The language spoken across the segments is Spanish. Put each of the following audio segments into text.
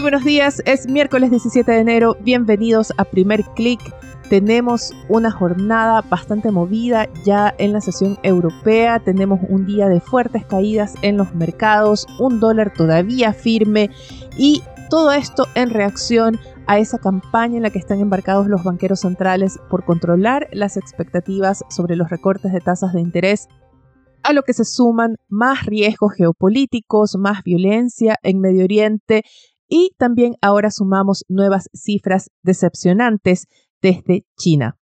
Muy buenos días, es miércoles 17 de enero, bienvenidos a Primer Click. Tenemos una jornada bastante movida ya en la sesión europea, tenemos un día de fuertes caídas en los mercados, un dólar todavía firme y todo esto en reacción a esa campaña en la que están embarcados los banqueros centrales por controlar las expectativas sobre los recortes de tasas de interés a lo que se suman más riesgos geopolíticos, más violencia en Medio Oriente y también ahora sumamos nuevas cifras decepcionantes desde China.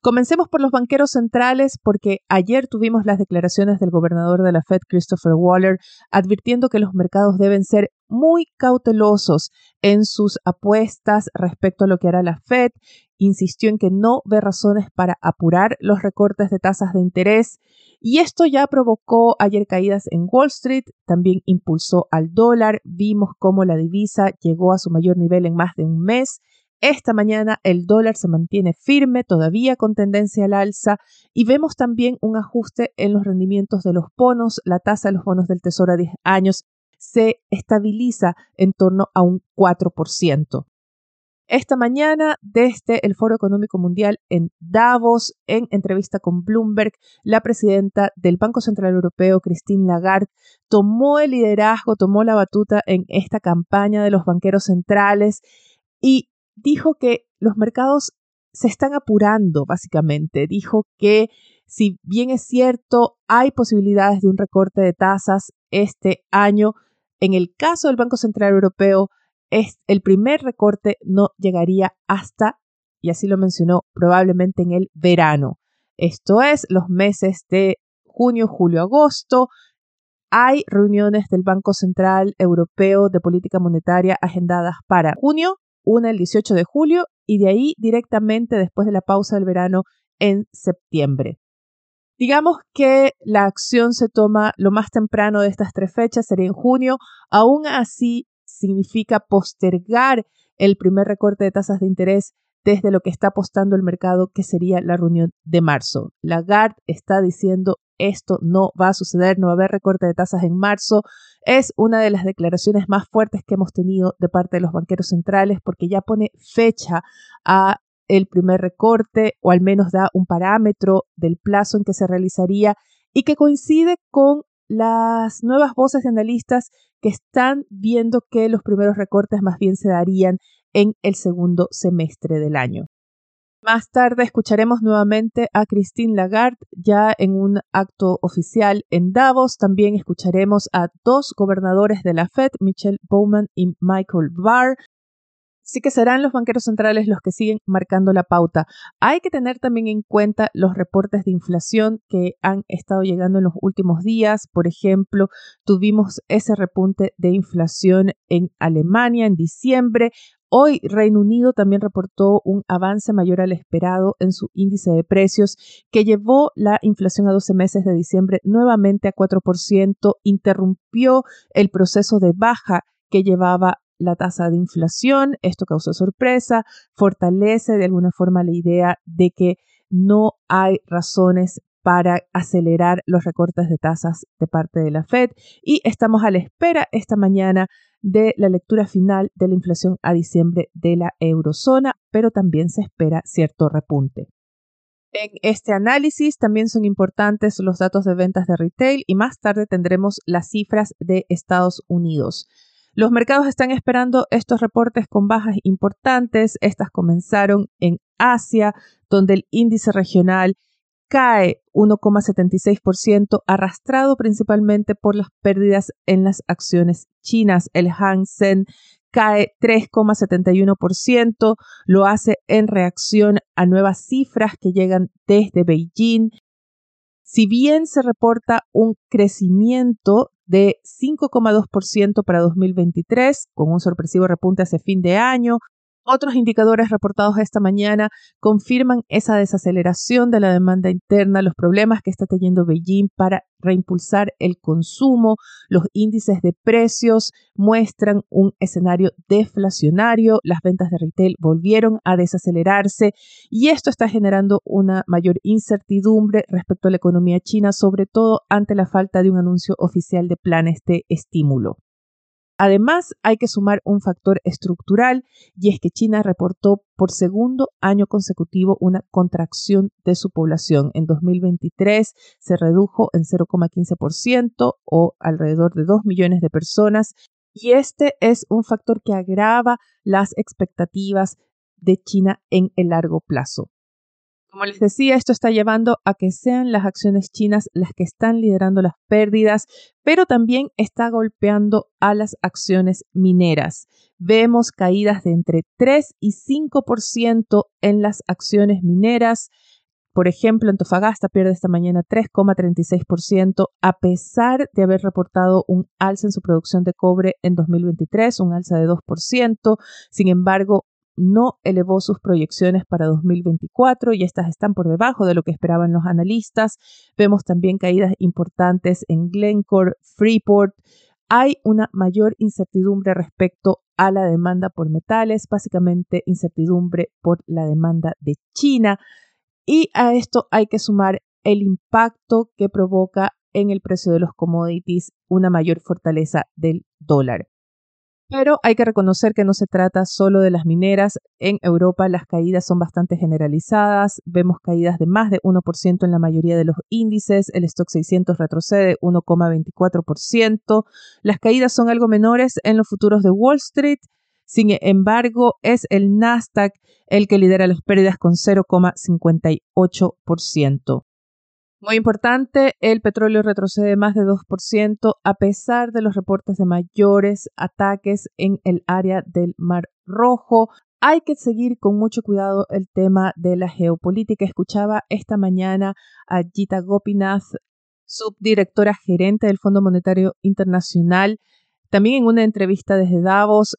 Comencemos por los banqueros centrales porque ayer tuvimos las declaraciones del gobernador de la Fed, Christopher Waller, advirtiendo que los mercados deben ser muy cautelosos en sus apuestas respecto a lo que hará la Fed. Insistió en que no ve razones para apurar los recortes de tasas de interés y esto ya provocó ayer caídas en Wall Street, también impulsó al dólar, vimos cómo la divisa llegó a su mayor nivel en más de un mes. Esta mañana el dólar se mantiene firme, todavía con tendencia al alza, y vemos también un ajuste en los rendimientos de los bonos. La tasa de los bonos del Tesoro a 10 años se estabiliza en torno a un 4%. Esta mañana, desde el Foro Económico Mundial en Davos, en entrevista con Bloomberg, la presidenta del Banco Central Europeo, Christine Lagarde, tomó el liderazgo, tomó la batuta en esta campaña de los banqueros centrales y dijo que los mercados se están apurando, básicamente. Dijo que si bien es cierto, hay posibilidades de un recorte de tasas este año, en el caso del Banco Central Europeo, es, el primer recorte no llegaría hasta, y así lo mencionó, probablemente en el verano. Esto es los meses de junio, julio, agosto. Hay reuniones del Banco Central Europeo de Política Monetaria agendadas para junio, una el 18 de julio y de ahí directamente después de la pausa del verano en septiembre. Digamos que la acción se toma lo más temprano de estas tres fechas, sería en junio. Aún así, significa postergar el primer recorte de tasas de interés desde lo que está apostando el mercado, que sería la reunión de marzo. Lagarde está diciendo esto no va a suceder, no va a haber recorte de tasas en marzo. Es una de las declaraciones más fuertes que hemos tenido de parte de los banqueros centrales porque ya pone fecha a el primer recorte o al menos da un parámetro del plazo en que se realizaría y que coincide con las nuevas voces de analistas que están viendo que los primeros recortes más bien se darían en el segundo semestre del año. Más tarde escucharemos nuevamente a Christine Lagarde ya en un acto oficial en Davos. También escucharemos a dos gobernadores de la Fed, Michelle Bowman y Michael Barr, sí que serán los banqueros centrales los que siguen marcando la pauta. Hay que tener también en cuenta los reportes de inflación que han estado llegando en los últimos días. Por ejemplo, tuvimos ese repunte de inflación en Alemania en diciembre. Hoy Reino Unido también reportó un avance mayor al esperado en su índice de precios que llevó la inflación a 12 meses de diciembre nuevamente a 4%, interrumpió el proceso de baja que llevaba la tasa de inflación. Esto causó sorpresa, fortalece de alguna forma la idea de que no hay razones para acelerar los recortes de tasas de parte de la Fed y estamos a la espera esta mañana de la lectura final de la inflación a diciembre de la eurozona, pero también se espera cierto repunte. En este análisis también son importantes los datos de ventas de retail y más tarde tendremos las cifras de Estados Unidos. Los mercados están esperando estos reportes con bajas importantes. Estas comenzaron en Asia, donde el índice regional cae 1,76%, arrastrado principalmente por las pérdidas en las acciones chinas. El Hang Seng cae 3,71%, lo hace en reacción a nuevas cifras que llegan desde Beijing. Si bien se reporta un crecimiento de 5,2% para 2023, con un sorpresivo repunte hace fin de año. Otros indicadores reportados esta mañana confirman esa desaceleración de la demanda interna, los problemas que está teniendo Beijing para reimpulsar el consumo. Los índices de precios muestran un escenario deflacionario, las ventas de retail volvieron a desacelerarse y esto está generando una mayor incertidumbre respecto a la economía china, sobre todo ante la falta de un anuncio oficial de planes de estímulo. Además, hay que sumar un factor estructural y es que China reportó por segundo año consecutivo una contracción de su población. En 2023 se redujo en 0,15% o alrededor de 2 millones de personas y este es un factor que agrava las expectativas de China en el largo plazo. Como les decía, esto está llevando a que sean las acciones chinas las que están liderando las pérdidas, pero también está golpeando a las acciones mineras. Vemos caídas de entre 3 y 5% en las acciones mineras. Por ejemplo, Antofagasta pierde esta mañana 3,36% a pesar de haber reportado un alza en su producción de cobre en 2023, un alza de 2%. Sin embargo, no elevó sus proyecciones para 2024 y estas están por debajo de lo que esperaban los analistas. Vemos también caídas importantes en Glencore, Freeport. Hay una mayor incertidumbre respecto a la demanda por metales, básicamente incertidumbre por la demanda de China. Y a esto hay que sumar el impacto que provoca en el precio de los commodities una mayor fortaleza del dólar. Pero hay que reconocer que no se trata solo de las mineras. En Europa las caídas son bastante generalizadas. Vemos caídas de más de 1% en la mayoría de los índices. El stock 600 retrocede 1,24%. Las caídas son algo menores en los futuros de Wall Street. Sin embargo, es el Nasdaq el que lidera las pérdidas con 0,58%. Muy importante, el petróleo retrocede más de 2% a pesar de los reportes de mayores ataques en el área del Mar Rojo. Hay que seguir con mucho cuidado el tema de la geopolítica. Escuchaba esta mañana a Gita Gopinath, subdirectora gerente del Fondo Monetario Internacional, también en una entrevista desde Davos,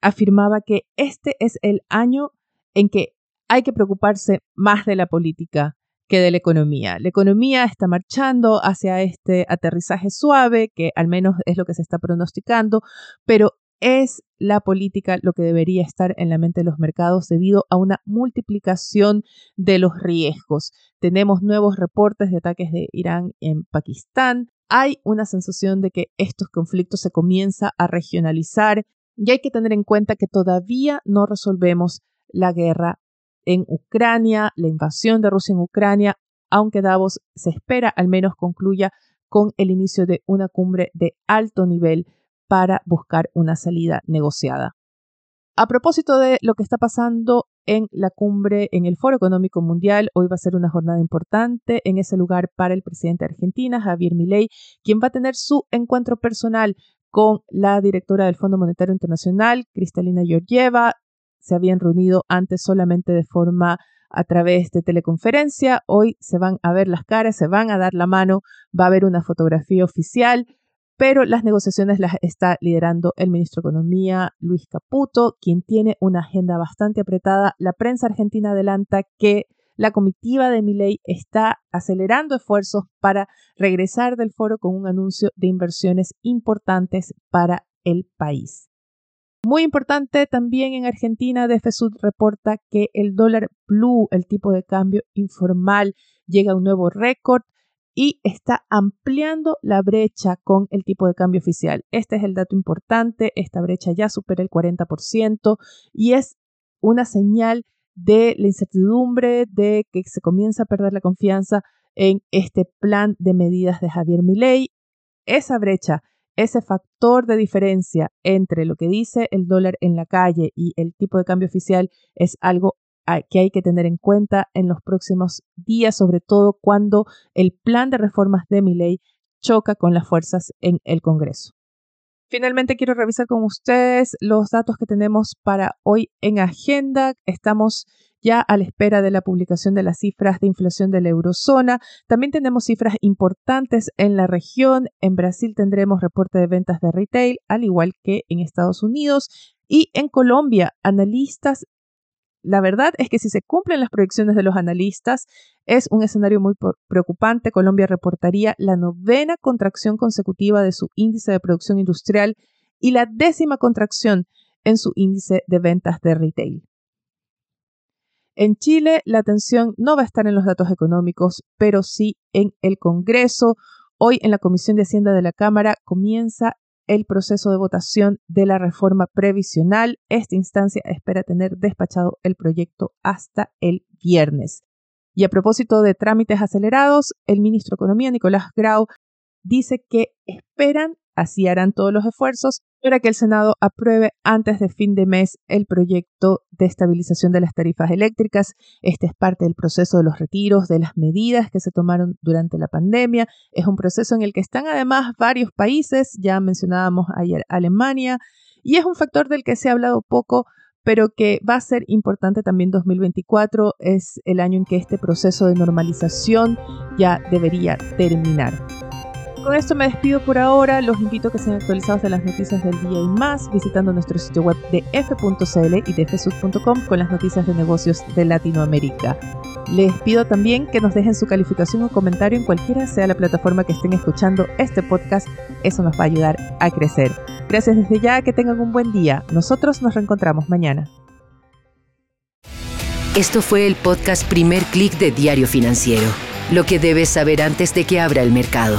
afirmaba que este es el año en que hay que preocuparse más de la política que de la economía. La economía está marchando hacia este aterrizaje suave, que al menos es lo que se está pronosticando, pero es la política lo que debería estar en la mente de los mercados debido a una multiplicación de los riesgos. Tenemos nuevos reportes de ataques de Irán en Pakistán. Hay una sensación de que estos conflictos se comienza a regionalizar y hay que tener en cuenta que todavía no resolvemos la guerra en Ucrania, la invasión de Rusia en Ucrania, aunque Davos se espera al menos concluya con el inicio de una cumbre de alto nivel para buscar una salida negociada. A propósito de lo que está pasando en la cumbre, en el Foro Económico Mundial, hoy va a ser una jornada importante en ese lugar para el presidente de Argentina, Javier Milei, quien va a tener su encuentro personal con la directora del Fondo Monetario Internacional, Cristalina Georgieva, se habían reunido antes solamente de forma a través de teleconferencia. Hoy se van a ver las caras, se van a dar la mano, va a haber una fotografía oficial, pero las negociaciones las está liderando el ministro de Economía, Luis Caputo, quien tiene una agenda bastante apretada. La prensa argentina adelanta que la comitiva de Milei está acelerando esfuerzos para regresar del foro con un anuncio de inversiones importantes para el país. Muy importante también en Argentina, DFSUD reporta que el dólar blue, el tipo de cambio informal, llega a un nuevo récord y está ampliando la brecha con el tipo de cambio oficial. Este es el dato importante, esta brecha ya supera el 40% y es una señal de la incertidumbre, de que se comienza a perder la confianza en este plan de medidas de Javier Milei. Esa brecha ese factor de diferencia entre lo que dice el dólar en la calle y el tipo de cambio oficial es algo que hay que tener en cuenta en los próximos días, sobre todo cuando el plan de reformas de mi ley choca con las fuerzas en el Congreso. Finalmente quiero revisar con ustedes los datos que tenemos para hoy en agenda. Estamos ya a la espera de la publicación de las cifras de inflación de la eurozona. También tenemos cifras importantes en la región. En Brasil tendremos reporte de ventas de retail, al igual que en Estados Unidos. Y en Colombia, analistas La verdad es que si se cumplen las proyecciones de los analistas, es un escenario muy preocupante. Colombia reportaría la novena contracción consecutiva de su índice de producción industrial y la décima contracción en su índice de ventas de retail. En Chile, la atención no va a estar en los datos económicos, pero sí en el Congreso. Hoy en la Comisión de Hacienda de la Cámara comienza el proceso de votación de la reforma previsional. Esta instancia espera tener despachado el proyecto hasta el viernes. Y a propósito de trámites acelerados, el ministro de Economía, Nicolás Grau, dice que esperan Así harán todos los esfuerzos para que el Senado apruebe antes de fin de mes el proyecto de estabilización de las tarifas eléctricas. Este es parte del proceso de los retiros, de las medidas que se tomaron durante la pandemia. Es un proceso en el que están además varios países, ya mencionábamos ayer Alemania, y es un factor del que se ha hablado poco, pero que va a ser importante también 2024. Es el año en que este proceso de normalización ya debería terminar. Con esto me despido por ahora. Los invito a que sean actualizados de las noticias del día y más visitando nuestro sitio web de f.cl y de fsud.com con las noticias de negocios de Latinoamérica. Les pido también que nos dejen su calificación o comentario en cualquiera sea la plataforma que estén escuchando este podcast. Eso nos va a ayudar a crecer. Gracias desde ya, que tengan un buen día. Nosotros nos reencontramos mañana. Esto fue el podcast Primer Click de Diario Financiero. Lo que debes saber antes de que abra el mercado.